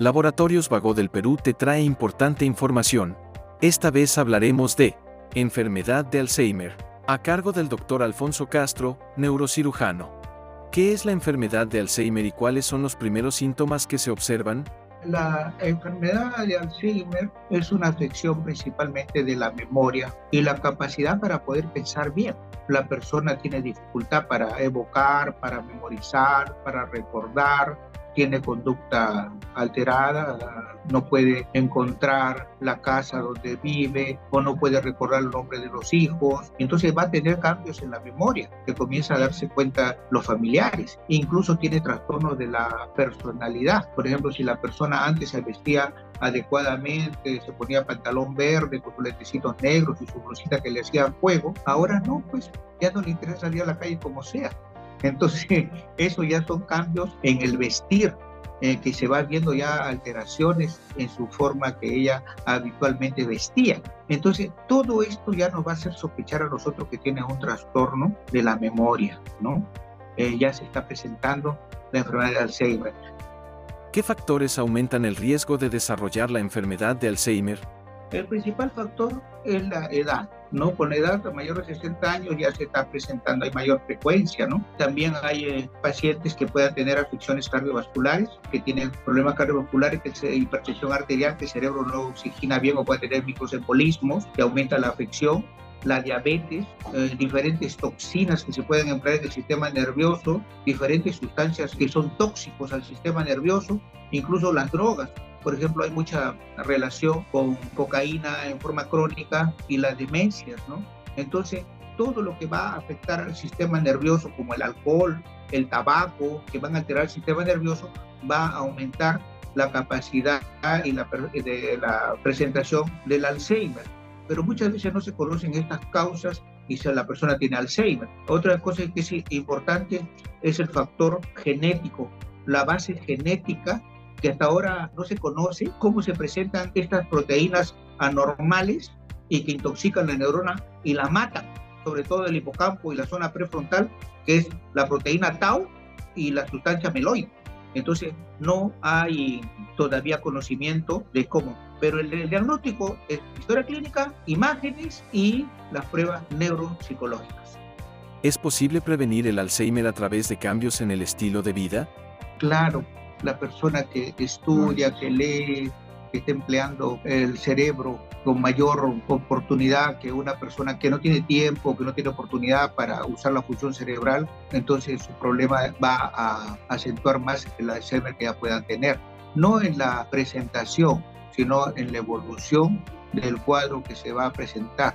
Laboratorios Vago del Perú te trae importante información. Esta vez hablaremos de enfermedad de Alzheimer, a cargo del doctor Alfonso Castro, neurocirujano. ¿Qué es la enfermedad de Alzheimer y cuáles son los primeros síntomas que se observan? La enfermedad de Alzheimer es una afección principalmente de la memoria y la capacidad para poder pensar bien. La persona tiene dificultad para evocar, para memorizar, para recordar, tiene conducta alterada, no puede encontrar la casa donde vive o no puede recordar el nombre de los hijos. Entonces va a tener cambios en la memoria, que comienza a darse cuenta los familiares. Incluso tiene trastornos de la personalidad. Por ejemplo, si la persona antes se vestía adecuadamente, se ponía pantalón verde con sus lentecitos negros y su blusita que le hacía fuego, ahora no, pues ya no le interesa salir a la calle como sea. Entonces, eso ya son cambios en el vestir, eh, que se va viendo ya alteraciones en su forma que ella habitualmente vestía. Entonces, todo esto ya nos va a hacer sospechar a nosotros que tiene un trastorno de la memoria, ¿no? Eh, ya se está presentando la enfermedad de Alzheimer. ¿Qué factores aumentan el riesgo de desarrollar la enfermedad de Alzheimer? El principal factor es la edad. ¿No? Con edad mayor de 60 años ya se está presentando, hay mayor frecuencia, ¿no? También hay eh, pacientes que puedan tener afecciones cardiovasculares, que tienen problemas cardiovasculares, que es hipertensión arterial, que el cerebro no oxigena bien o puede tener microembolismos, que aumenta la afección la diabetes, eh, diferentes toxinas que se pueden emplear en el sistema nervioso, diferentes sustancias que son tóxicos al sistema nervioso, incluso las drogas. Por ejemplo, hay mucha relación con cocaína en forma crónica y las demencias, ¿no? Entonces, todo lo que va a afectar al sistema nervioso, como el alcohol, el tabaco, que van a alterar el sistema nervioso, va a aumentar la capacidad y la, de la presentación del Alzheimer. Pero muchas veces no se conocen estas causas y si la persona tiene Alzheimer. Otra cosa que es importante es el factor genético, la base genética que hasta ahora no se conoce cómo se presentan estas proteínas anormales y que intoxican la neurona y la matan, sobre todo el hipocampo y la zona prefrontal, que es la proteína tau y la sustancia meloide. Entonces, no hay todavía conocimiento de cómo. Pero el, el, diagnóstico es historia clínica, imágenes y las pruebas neuropsicológicas. ¿Es posible prevenir el Alzheimer a través de cambios en el estilo de vida? Claro, la persona que estudia, que lee, que está empleando el cerebro con mayor oportunidad que una persona que no tiene tiempo, que no tiene oportunidad para usar la función cerebral, entonces su problema va a acentuar más el Alzheimer que ya puedan tener. No en la presentación, sino en la evolución del cuadro que se va a presentar.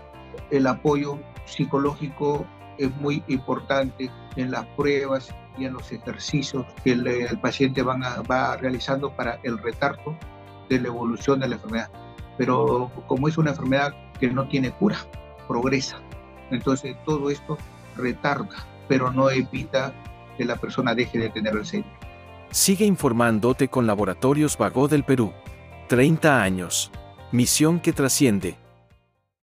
El apoyo psicológico es muy importante en las pruebas y en los ejercicios que el, paciente van va realizando para el retardo de la evolución de la enfermedad. Pero como es una enfermedad que no tiene cura, progresa. Entonces todo esto retarda, pero no evita que la persona deje de tener el centro. Sigue informándote con Laboratorios Vago del Perú. 30 años. Misión que trasciende.